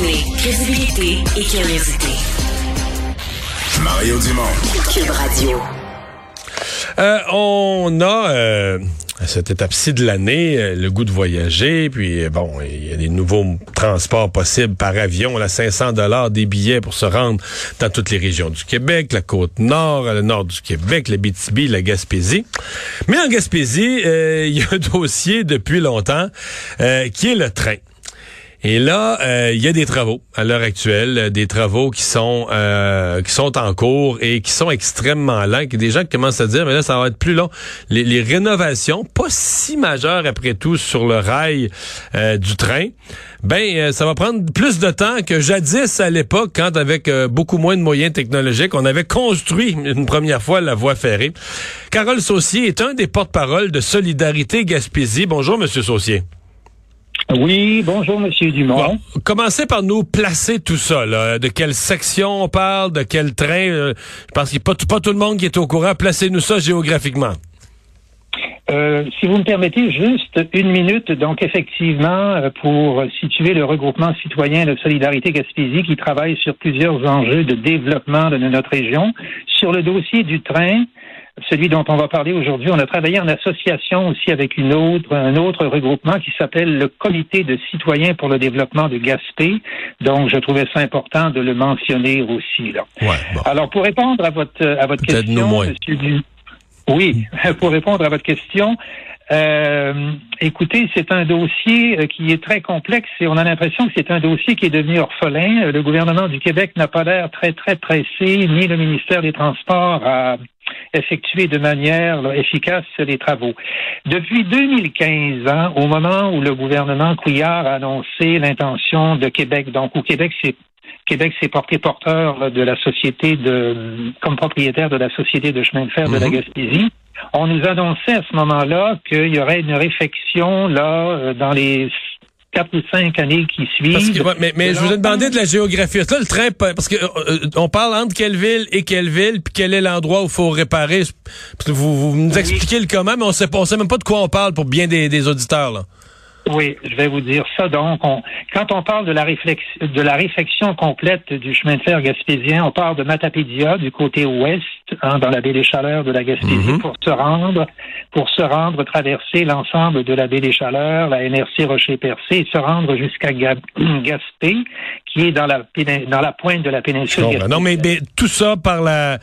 Combiner crédibilité et curiosité. Mario Dumont. Cube Radio. Euh, on a euh, à cette étape-ci de l'année euh, le goût de voyager, puis bon, il y a des nouveaux transports possibles par avion, là 500 dollars des billets pour se rendre dans toutes les régions du Québec, la côte nord, le nord du Québec, la BTB, la Gaspésie. Mais en Gaspésie, euh, il y a un dossier depuis longtemps qui est le train. Et là, euh, il y a des travaux à l'heure actuelle, euh, des travaux qui sont euh, qui sont en cours et qui sont extrêmement lents. Des gens qui commencent à dire, mais là, ça va être plus long. Les, les rénovations, pas si majeures après tout sur le rail du train, ben ça va prendre plus de temps que jadis à l'époque, quand avec beaucoup moins de moyens technologiques, on avait construit une première fois la voie ferrée. Carole Saucier est un des porte-parole de Solidarité Gaspésie. Bonjour, Monsieur Saucier. Oui, bonjour Monsieur Dumont. commencez par nous placer tout ça. Là. De quelle section on parle, de quel train. Euh, je pense qu'il n'y a pas, pas, tout le monde qui est au courant. Placez-nous ça géographiquement. Euh, si vous me permettez juste une minute, donc effectivement, euh, pour situer le regroupement citoyen de Solidarité Gaspésie qui travaille sur plusieurs enjeux de développement de notre région, sur le dossier du train, celui dont on va parler aujourd'hui, on a travaillé en association aussi avec une autre, un autre regroupement qui s'appelle le Comité de citoyens pour le développement de Gaspé. Donc, je trouvais ça important de le mentionner aussi. Là. Alors, pour répondre à votre à votre question, Monsieur du... oui, pour répondre à votre question, euh, écoutez, c'est un dossier euh, qui est très complexe et on a l'impression que c'est un dossier qui est devenu orphelin. Le gouvernement du Québec n'a pas l'air très, très pressé, ni le ministère des Transports à effectuer de manière efficace les travaux. Depuis 2015, hein, au moment où le gouvernement Couillard a annoncé l'intention de Québec, donc au Québec, c'est Québec s'est porté porteur de la société de, comme propriétaire de la société de chemin de fer de la mhm. Gaspésie. On nous annonçait à ce moment-là qu'il y aurait une réflexion là euh, dans les quatre ou cinq années qui suivent. mais, mais je vous ai demandé de la géographie. Là, le train, parce que euh, on parle entre quelle ville et quelle ville, puis quel est l'endroit où il faut réparer. Vous, vous nous expliquez le comment, mais on sait, on sait même pas de quoi on parle pour bien des, des auditeurs. Là. Oui, je vais vous dire ça. Donc, quand on parle de la, réflexion, de la réflexion complète du chemin de fer gaspésien, on parle de Matapédia du côté ouest, hein, dans la baie des Chaleurs de la Gaspésie, mhm. pour se rendre, pour se rendre, traverser l'ensemble de la baie des Chaleurs, la NRC Rocher-Percé, et se rendre jusqu'à Gaspé, qui est dans la dans la pointe de la péninsule. non, mais, tout ça par la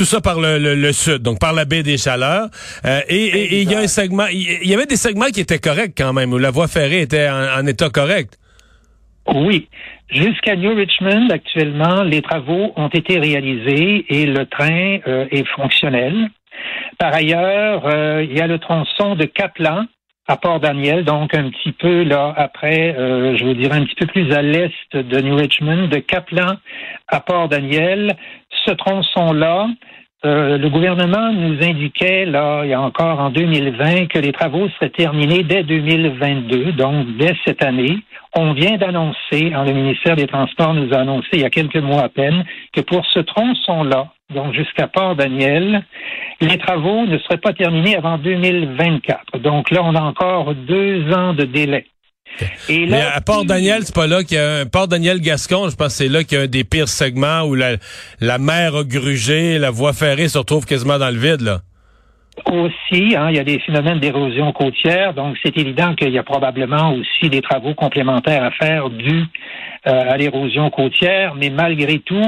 tout ça par le, le, sud, donc par la baie des Chaleurs. Euh, et il y a un segment, il y, avait des segments qui étaient corrects quand même, où la voie ferrée était en, état correct. Oui. Jusqu'à New Richmond, actuellement, les travaux ont été réalisés et le train euh, est fonctionnel. Par ailleurs, euh, il y a le tronçon de Kaplan à Port-Daniel, donc un petit peu là après, euh, je vous dirais un petit peu plus à l'est de New Richmond, de Kaplan à Port-Daniel. Ce tronçon-là, euh, le gouvernement nous indiquait, là, il y a encore en 2020, que les travaux seraient terminés dès 2022, donc dès cette année. On vient d'annoncer, hein, le ministère des Transports nous a annoncé il y a quelques mois à peine, que pour ce tronçon-là, donc jusqu'à Port-Daniel, les travaux ne seraient pas terminés avant 2024. Donc là, on a encore deux ans de délai. Mais à Port-Daniel, c'est pas là qu'il y a un Port-Daniel-Gascon, je pense que c'est là qu'il y a un des pires segments où la, la mer a grugé, la voie ferrée se retrouve quasiment dans le vide, là. Aussi, hein, il y a des phénomènes d'érosion côtière, donc c'est évident qu'il y a probablement aussi des travaux complémentaires à faire dus euh, à l'érosion côtière, mais malgré tout,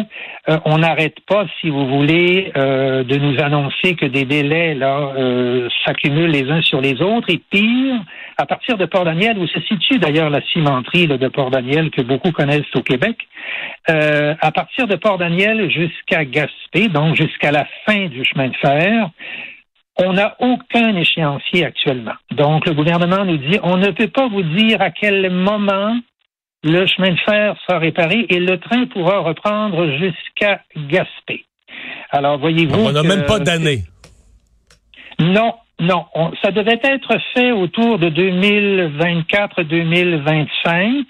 euh, on n'arrête pas, si vous voulez, euh, de nous annoncer que des délais là s'accumulent les uns sur les autres, et pire, à partir de Port-Daniel, où se situe d'ailleurs la cimenterie de Port-Daniel que beaucoup connaissent au Québec, à partir de Port-Daniel jusqu'à Gaspé, donc jusqu'à la fin du chemin de fer, on n'a aucun échéancier actuellement. Donc, le gouvernement nous dit, on ne peut pas vous dire à quel moment le chemin de fer sera réparé et le train pourra reprendre jusqu'à Gaspé. Alors, voyez-vous. On n'a même pas d'année. Non, non. ça devait être fait autour de 2024-2025.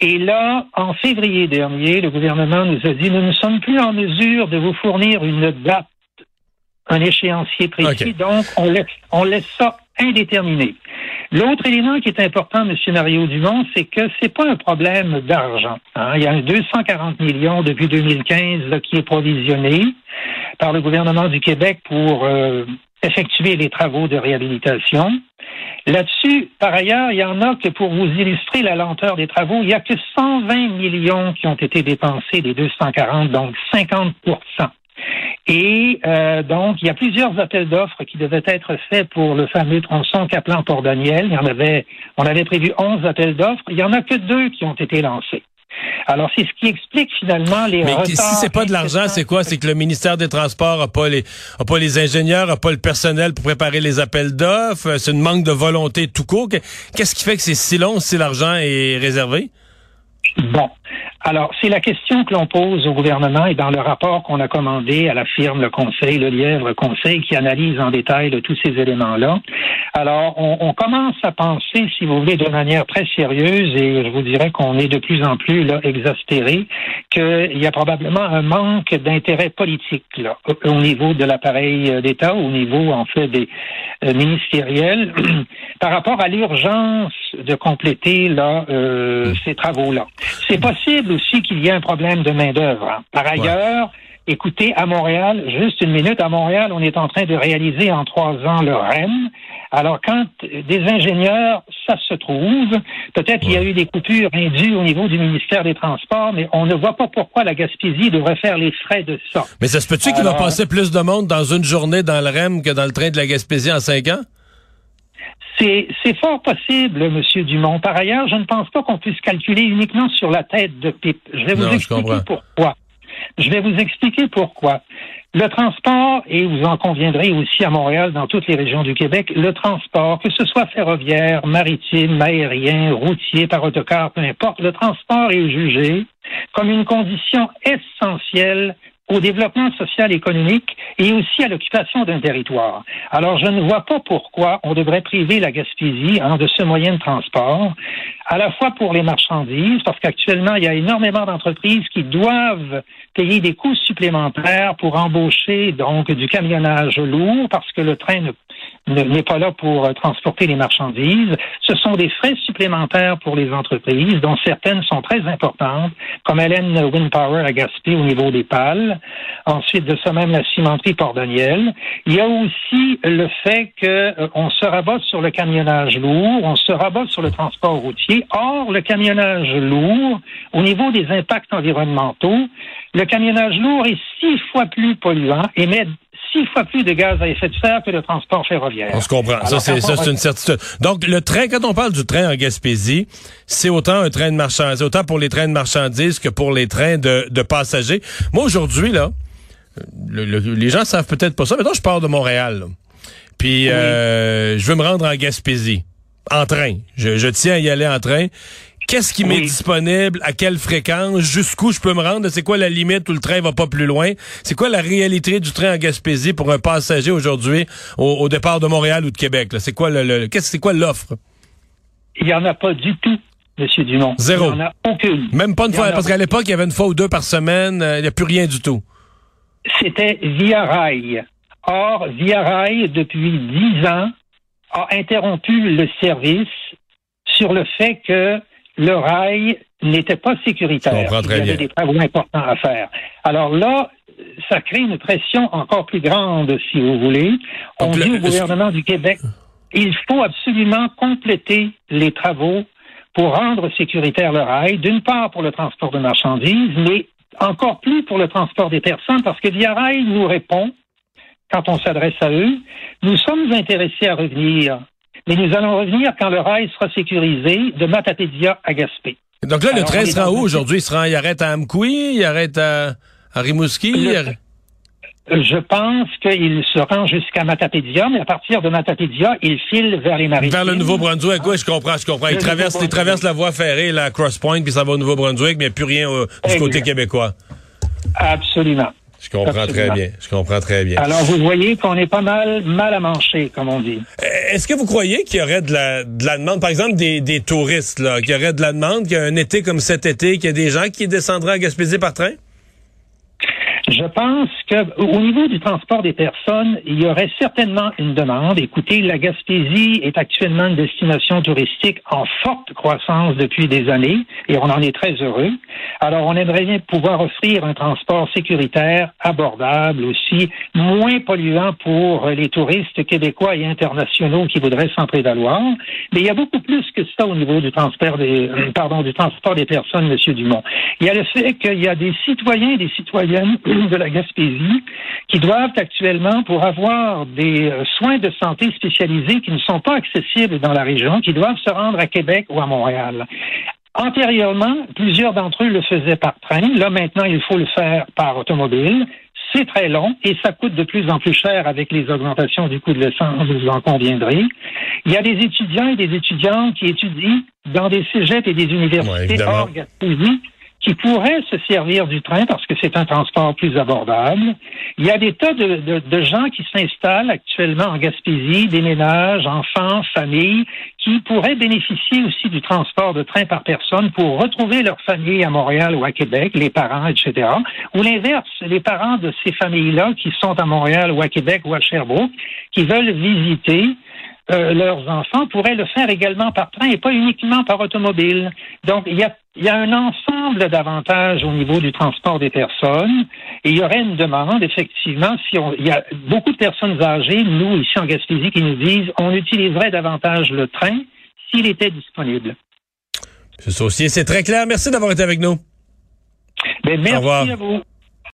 Et là, en février dernier, le gouvernement nous a dit, nous ne sommes plus en mesure de vous fournir une date un échéancier précis. Donc, on laisse, on laisse ça indéterminé. L'autre élément qui est important, M. Mario Dumont, c'est que c'est pas un problème d'argent. Hein. Il y a 240 millions depuis 2015 là, qui est provisionné par le gouvernement du Québec pour euh, effectuer les travaux de réhabilitation. Là-dessus, par ailleurs, il y en a que pour vous illustrer la lenteur des travaux, il n'y a que 120 millions qui ont été dépensés des 240, donc 50 et euh, donc, il y a plusieurs appels d'offres qui devaient être faits pour le fameux tronçon Caplan-Port-Daniel. Il y en avait, on avait prévu 11 appels d'offres. Il y en a que deux qui ont été lancés. Alors, c'est ce qui explique finalement les Mais retards. si c'est pas de l'argent, c'est quoi? C'est que le ministère des Transports a pas les, a pas les ingénieurs, a pas le personnel pour préparer les appels d'offres. C'est une manque de volonté tout court. Qu'est-ce qui fait que c'est si long si l'argent est réservé? Bon. Alors, c'est la question que l'on pose au gouvernement et dans le rapport qu'on a commandé à la firme Le Conseil, le Lièvre Conseil, qui analyse en détail de tous ces éléments-là. Alors, on, on, commence à penser, si vous voulez, de manière très sérieuse, et je vous dirais qu'on est de plus en plus là exaspéré, qu'il y a probablement un manque d'intérêt politique là, au niveau de l'appareil d'État, au niveau, en fait, des euh, ministériels, par rapport à l'urgence de compléter là euh, ces travaux-là. C'est possible aussi qu'il y ait un problème de main-d'œuvre. Hein. Par ailleurs, ouais. Écoutez, à Montréal, juste une minute, à Montréal, on est en train de réaliser en trois ans le REM. Alors, quand des ingénieurs, ça se trouve, peut-être qu'il y a eu des coupures indues au niveau du ministère des Transports, mais on ne voit pas pourquoi la Gaspésie devrait faire les frais de ça. Mais ça se peut-tu qu'il va passer plus de monde dans une journée dans le REM que dans le train de la Gaspésie en cinq ans? C'est fort possible, Monsieur Dumont. Par ailleurs, je ne pense pas qu'on puisse calculer uniquement sur la tête de pipe. Je vais vous expliquer pourquoi. Je vais vous expliquer pourquoi. Le transport, et vous en conviendrez aussi à Montréal, dans toutes les régions du Québec, le transport, que ce soit ferroviaire, maritime, aérien, routier, par autocar, peu importe, le transport est jugé comme une condition essentielle au développement social et économique et aussi à l'occupation d'un territoire. Alors, je ne vois pas pourquoi on devrait priver la Gaspésie hein, de ce moyen de transport, à la fois pour les marchandises, parce qu'actuellement, il y a énormément d'entreprises qui doivent payer des coûts supplémentaires pour embaucher donc du camionnage lourd, parce que le train ne n'est pas là pour euh, transporter les marchandises. Ce sont des frais supplémentaires pour les entreprises, dont certaines sont très importantes, comme Hélène Windpower à Gaspé au niveau des pales. Ensuite, de ça même, la cimenterie Port-Daniel. Il y a aussi le fait qu'on euh, se rabat sur le camionnage lourd, on se rabat sur le transport routier. Or, le camionnage lourd, au niveau des impacts environnementaux, le camionnage lourd est six fois plus polluant, émet six fois plus de gaz à effet de serre que le transport ferroviaire. On se comprend. Alors, ça, c'est, ça, c'est une certitude. Donc, le train, quand on parle du train en Gaspésie, c'est autant un train de marchandises, autant pour les trains de marchandises que pour les trains de, de passagers. Moi, aujourd'hui, là, le, le, les gens savent peut-être pas ça. Maintenant, je pars de Montréal. Là. Puis, oui. euh, je veux me rendre en Gaspésie. En train. Je, je tiens à y aller en train. Qu'est-ce qui oui. m'est disponible? À quelle fréquence? Jusqu'où je peux me rendre? C'est quoi la limite où le train va pas plus loin? C'est quoi la réalité du train en Gaspésie pour un passager aujourd'hui au, au, départ de Montréal ou de Québec? C'est quoi le, le qu'est-ce c'est quoi l'offre? Il y en a pas du tout. Monsieur Dumont. Zéro. Il n'y en a aucune. Même pas une fois, parce qu'à l'époque, il y avait une fois ou deux par semaine, il euh, n'y a plus rien du tout. C'était Via Rail. Or, Via Rail, depuis dix ans, a interrompu le service sur le fait que le rail n'était pas sécuritaire. Il y avait des travaux importants à faire. Alors là, ça crée une pression encore plus grande, si vous voulez. On Donc, dit le- au gouvernement du Québec, il faut absolument compléter les travaux pour rendre sécuritaire le rail, d'une part pour le transport de marchandises, mais encore plus pour le transport des personnes, parce que Via Rail nous répond, quand on s'adresse à eux, nous sommes intéressés à revenir, mais nous allons revenir quand le rail sera sécurisé de Matapédia à Gaspé. Donc là, le train sera où aujourd'hui? Il, sera, il arrête à Amkoui, il arrête à, à Rimouski? Le- il arrête- Je pense qu'il se rend jusqu'à Matapédia, mais à partir de Matapédia, il file vers les maritimes. Vers le Nouveau-Brunswick, oui, je comprends, je comprends. Il traverse, il traverse la voie ferrée, la Cross Point, puis ça va au Nouveau-Brunswick, mais il n'y a plus rien euh, du côté québécois. Absolument. Je comprends très bien. Je comprends très bien. Alors, vous voyez qu'on est pas mal mal à mancher, comme on dit. Euh, Est-ce que vous croyez qu'il y aurait de la, de la demande, par exemple des, des touristes, là, qu'il y aurait de la demande, qu'il y a un été comme cet été, qu'il y a des gens qui descendraient à Gaspésie par train? Je pense que au niveau du transport des personnes, il y aurait certainement une demande. Écoutez, la Gaspésie est actuellement une destination touristique en forte croissance depuis des années et on en est très heureux. Alors, on aimerait bien pouvoir offrir un transport sécuritaire, abordable aussi, moins polluant pour les touristes québécois et internationaux qui voudraient s'en prévaloir. Mais il y a beaucoup plus que ça au niveau du transport des, euh, pardon, du transport des personnes, Monsieur Dumont. Il y a le fait qu'il y a des citoyens et des citoyennes de la Gaspésie qui doivent actuellement, pour avoir des euh, soins de santé spécialisés qui ne sont pas accessibles dans la région, qui doivent se rendre à Québec ou à Montréal. Antérieurement, plusieurs d'entre eux le faisaient par train. Là, maintenant, il faut le faire par automobile. C'est très long et ça coûte de plus en plus cher avec les augmentations du coût de l'essence, vous en conviendrez. Il y a des étudiants et des étudiantes qui étudient dans des cégeps et des universités hors Gaspésie qui pourraient se servir du train parce que c'est un transport plus abordable. Il y a des tas de, de, de gens qui s'installent actuellement en Gaspésie, des ménages, enfants, familles, qui pourraient bénéficier aussi du transport de train par personne pour retrouver leur famille à Montréal ou à Québec, les parents, etc. Ou l'inverse, les parents de ces familles-là qui sont à Montréal ou à Québec ou à Sherbrooke, qui veulent visiter euh, leurs enfants pourraient le faire également par train et pas uniquement par automobile. Donc, il y a, y a un ensemble d'avantages au niveau du transport des personnes et il y aurait une demande, effectivement, si on, il y a beaucoup de personnes âgées, nous, ici en Gaspésie, qui nous disent on utiliserait davantage le train s'il était disponible. C'est c'est très clair. Merci d'avoir été avec nous. Ben, merci à vous.